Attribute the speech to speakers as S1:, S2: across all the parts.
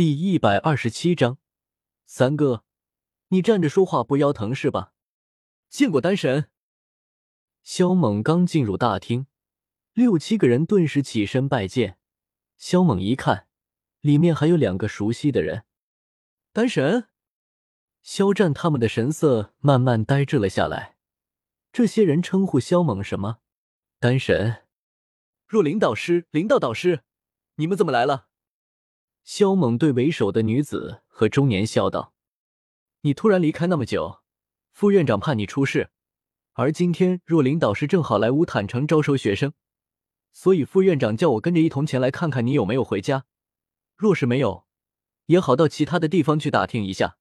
S1: 第一百二十七章，三哥，你站着说话不腰疼是吧？见过丹神。萧猛刚进入大厅，六七个人顿时起身拜见。萧猛一看，里面还有两个熟悉的人。丹神，肖战他们的神色慢慢呆滞了下来。这些人称呼萧猛什么？丹神。
S2: 若琳导师，林道导师，你们怎么来了？
S1: 萧猛对为首的女子和中年笑道：“你突然离开那么久，副院长怕你出事，而今天若琳导师正好来乌坦城招收学生，所以副院长叫我跟着一同前来看看你有没有回家。若是没有，也好到其他的地方去打听一下。”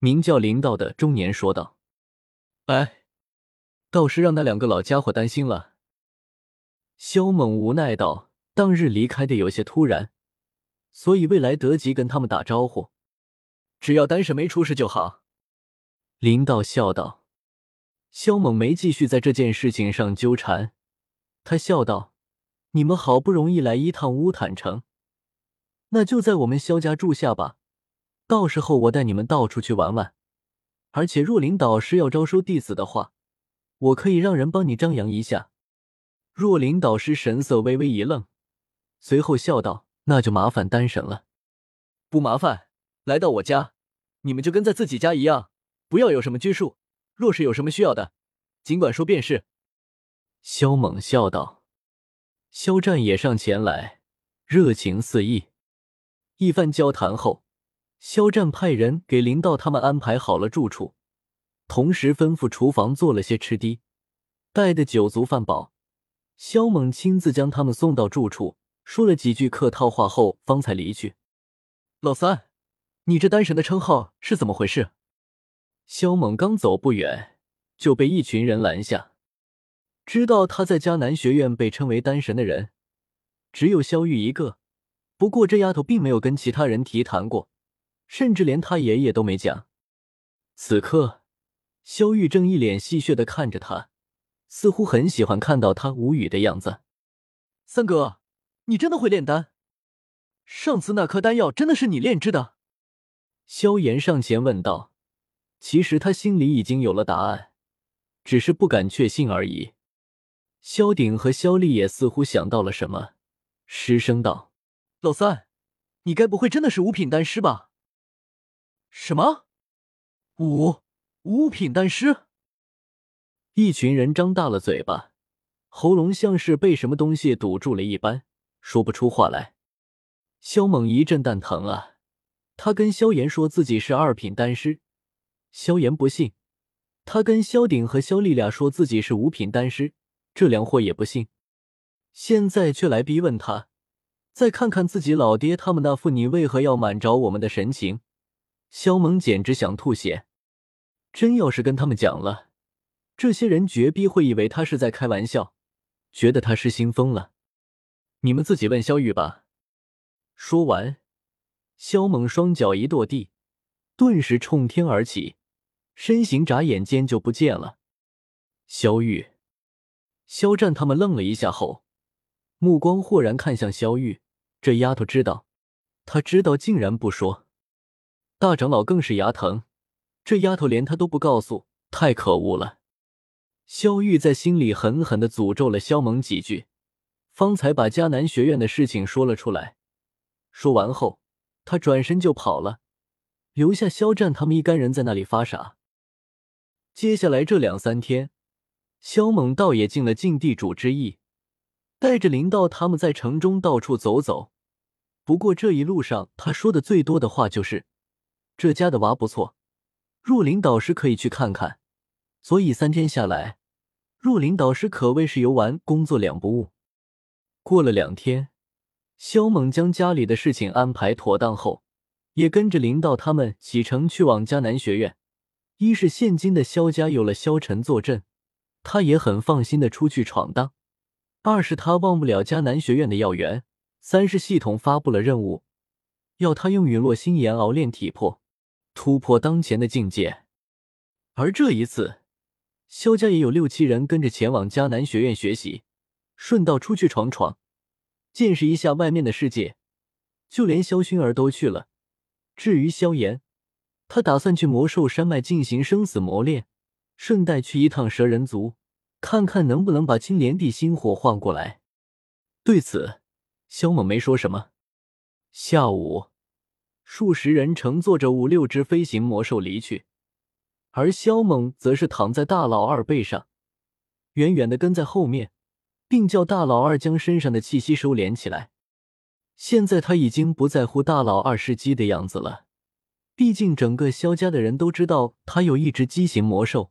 S1: 名叫林道的中年说道：“哎，倒是让那两个老家伙担心了。”萧猛无奈道：“当日离开的有些突然，所以未来得及跟他们打招呼。只要丹神没出事就好。”林道笑道。萧猛没继续在这件事情上纠缠，他笑道：“你们好不容易来一趟乌坦城，那就在我们萧家住下吧。到时候我带你们到处去玩玩。而且若琳导师要招收弟子的话，我可以让人帮你张扬一下。”若琳导师神色微微一愣，随后笑道：“那就麻烦丹神了。
S2: 不麻烦，来到我家，你们就跟在自己家一样，不要有什么拘束。若是有什么需要的，尽管说便是。”
S1: 萧猛笑道。肖战也上前来，热情四溢。一番交谈后，肖战派人给林道他们安排好了住处，同时吩咐厨房做了些吃的，待得酒足饭饱。萧猛亲自将他们送到住处，说了几句客套话后，方才离去。老三，你这丹神的称号是怎么回事？萧猛刚走不远，就被一群人拦下。知道他在迦南学院被称为丹神的人，只有萧玉一个。不过这丫头并没有跟其他人提谈过，甚至连他爷爷都没讲。此刻，萧玉正一脸戏谑的看着他。似乎很喜欢看到他无语的样子。
S2: 三哥，你真的会炼丹？上次那颗丹药真的是你炼制的？
S1: 萧炎上前问道。其实他心里已经有了答案，只是不敢确信而已。萧鼎和萧丽也似乎想到了什么，失声道：“
S2: 老三，你该不会真的是五品丹师吧？”什么？五五品丹师？
S1: 一群人张大了嘴巴，喉咙像是被什么东西堵住了一般，说不出话来。萧猛一阵蛋疼啊！他跟萧炎说自己是二品丹师，萧炎不信；他跟萧鼎和萧丽俩说自己是五品丹师，这两货也不信。现在却来逼问他，再看看自己老爹他们那副你为何要瞒着我们的神情，萧猛简直想吐血。真要是跟他们讲了。这些人绝逼会以为他是在开玩笑，觉得他失心疯了。你们自己问萧玉吧。说完，萧猛双脚一跺地，顿时冲天而起，身形眨眼间就不见了。萧玉、肖战他们愣了一下后，目光豁然看向萧玉。这丫头知道，他知道竟然不说。大长老更是牙疼，这丫头连他都不告诉，太可恶了。萧玉在心里狠狠的诅咒了萧猛几句，方才把迦南学院的事情说了出来。说完后，他转身就跑了，留下肖战他们一干人在那里发傻。接下来这两三天，肖猛倒也尽了尽地主之谊，带着林道他们在城中到处走走。不过这一路上，他说的最多的话就是：“这家的娃不错，若琳导师可以去看看。”所以三天下来。若琳导师可谓是游玩工作两不误。过了两天，萧猛将家里的事情安排妥当后，也跟着林道他们启程去往迦南学院。一是现今的萧家有了萧晨坐镇，他也很放心的出去闯荡；二是他忘不了迦南学院的要员；三是系统发布了任务，要他用陨落心炎熬炼体魄，突破当前的境界。而这一次。萧家也有六七人跟着前往迦南学院学习，顺道出去闯闯，见识一下外面的世界。就连萧薰儿都去了。至于萧炎，他打算去魔兽山脉进行生死磨练，顺带去一趟蛇人族，看看能不能把青莲地心火换过来。对此，萧猛没说什么。下午，数十人乘坐着五六只飞行魔兽离去，而萧猛则是躺在大老二背上，远远的跟在后面，并叫大老二将身上的气息收敛起来。现在他已经不在乎大老二是鸡的样子了，毕竟整个萧家的人都知道他有一只畸形魔兽，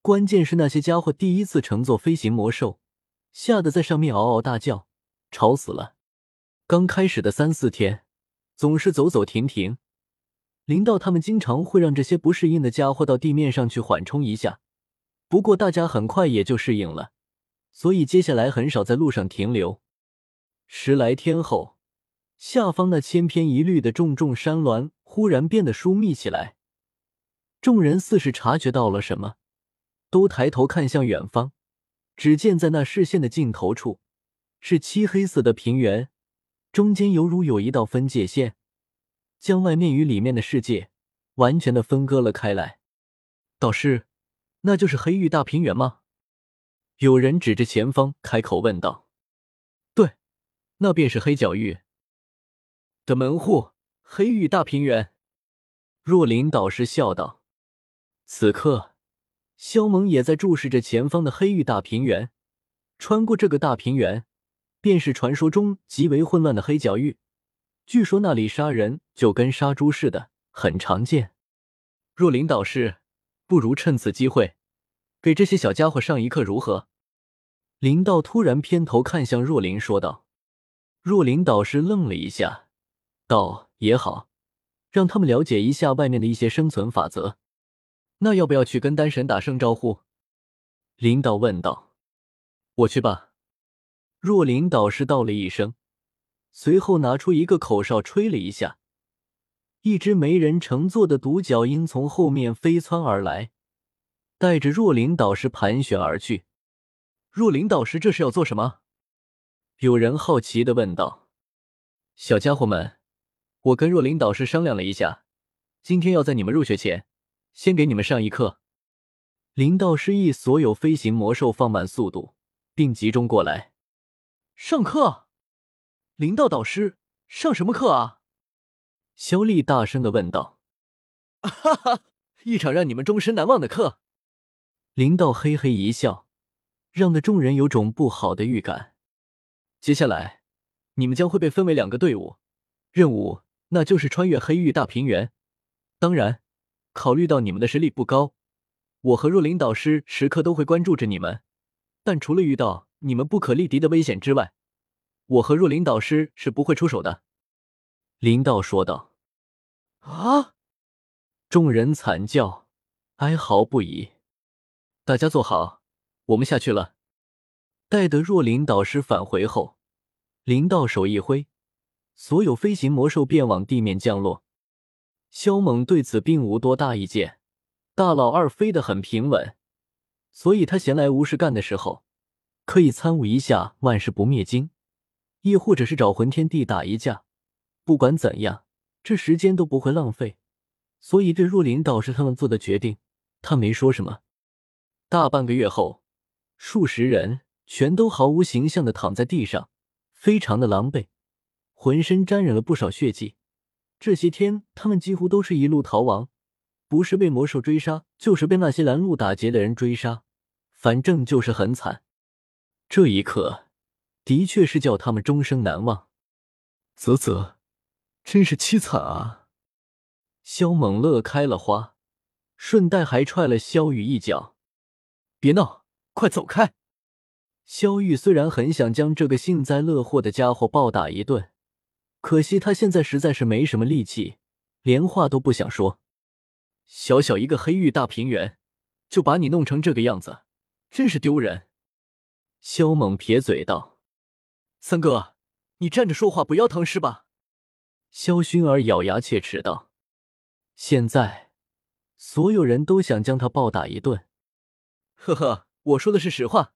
S1: 关键是那些家伙第一次乘坐飞行魔兽，吓得在上面嗷嗷大叫。吵死了！刚开始的三四天，总是走走停停。林道他们经常会让这些不适应的家伙到地面上去缓冲一下，不过大家很快也就适应了，所以接下来很少在路上停留。十来天后，下方那千篇一律的重重山峦忽然变得疏密起来，众人似是察觉到了什么，都抬头看向远方，只见在那视线的尽头处。是漆黑色的平原，中间犹如有一道分界线，将外面与里面的世界完全的分割了开来。导师，那就是黑域大平原吗？有人指着前方开口问道。对，那便是黑角域的门户。黑域大平原。若琳导师笑道。此刻，萧萌也在注视着前方的黑域大平原。穿过这个大平原。便是传说中极为混乱的黑角域，据说那里杀人就跟杀猪似的，很常见。若琳导师，不如趁此机会给这些小家伙上一课，如何？林道突然偏头看向若琳，说道。若琳导师愣了一下，道：“也好，让他们了解一下外面的一些生存法则。那要不要去跟丹神打声招呼？”林道问道。“我去吧。”若琳导师道了一声，随后拿出一个口哨，吹了一下，一只没人乘坐的独角鹰从后面飞窜而来，带着若琳导师盘旋而去。若琳导师这是要做什么？有人好奇的问道。小家伙们，我跟若琳导师商量了一下，今天要在你们入学前，先给你们上一课。林道师意所有飞行魔兽放慢速度，并集中过来。上课，林道导师上什么课啊？肖丽大声的问道。哈哈，一场让你们终身难忘的课。林道嘿嘿一笑，让的众人有种不好的预感。接下来，你们将会被分为两个队伍，任务那就是穿越黑域大平原。当然，考虑到你们的实力不高，我和若琳导师时刻都会关注着你们。但除了遇到……你们不可力敌的危险之外，我和若琳导师是不会出手的。”林道说道。“啊！”众人惨叫，哀嚎不已。大家坐好，我们下去了。待得若琳导师返回后，林道手一挥，所有飞行魔兽便往地面降落。萧猛对此并无多大意见，大老二飞得很平稳，所以他闲来无事干的时候。可以参悟一下万事不灭经，亦或者是找魂天帝打一架。不管怎样，这时间都不会浪费。所以对若琳导师他们做的决定，他没说什么。大半个月后，数十人全都毫无形象的躺在地上，非常的狼狈，浑身沾染了不少血迹。这些天，他们几乎都是一路逃亡，不是被魔兽追杀，就是被那些拦路打劫的人追杀，反正就是很惨。这一刻，的确是叫他们终生难忘。啧啧，真是凄惨啊！萧猛乐开了花，顺带还踹了萧雨一脚。别闹，快走开！萧玉虽然很想将这个幸灾乐祸的家伙暴打一顿，可惜他现在实在是没什么力气，连话都不想说。小小一个黑域大平原，就把你弄成这个样子，真是丢人！萧猛撇嘴道：“三哥，你站着说话不腰疼是吧？”萧薰儿咬牙切齿道：“现在所有人都想将他暴打一顿。”呵呵，我说的是实话。”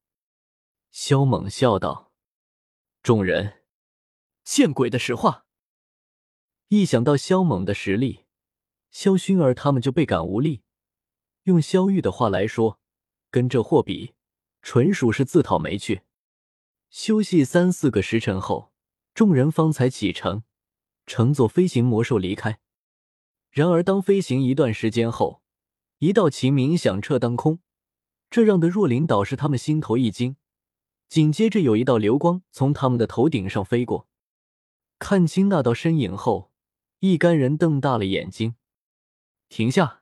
S1: 萧猛笑道。众人见鬼的实话！一想到萧猛的实力，萧薰儿他们就倍感无力。用萧玉的话来说，跟这货比，纯属是自讨没趣。休息三四个时辰后，众人方才启程，乘坐飞行魔兽离开。然而，当飞行一段时间后，一道琴鸣响彻当空，这让的若琳导师他们心头一惊。紧接着，有一道流光从他们的头顶上飞过。看清那道身影后，一干人瞪大了眼睛，
S2: 停下！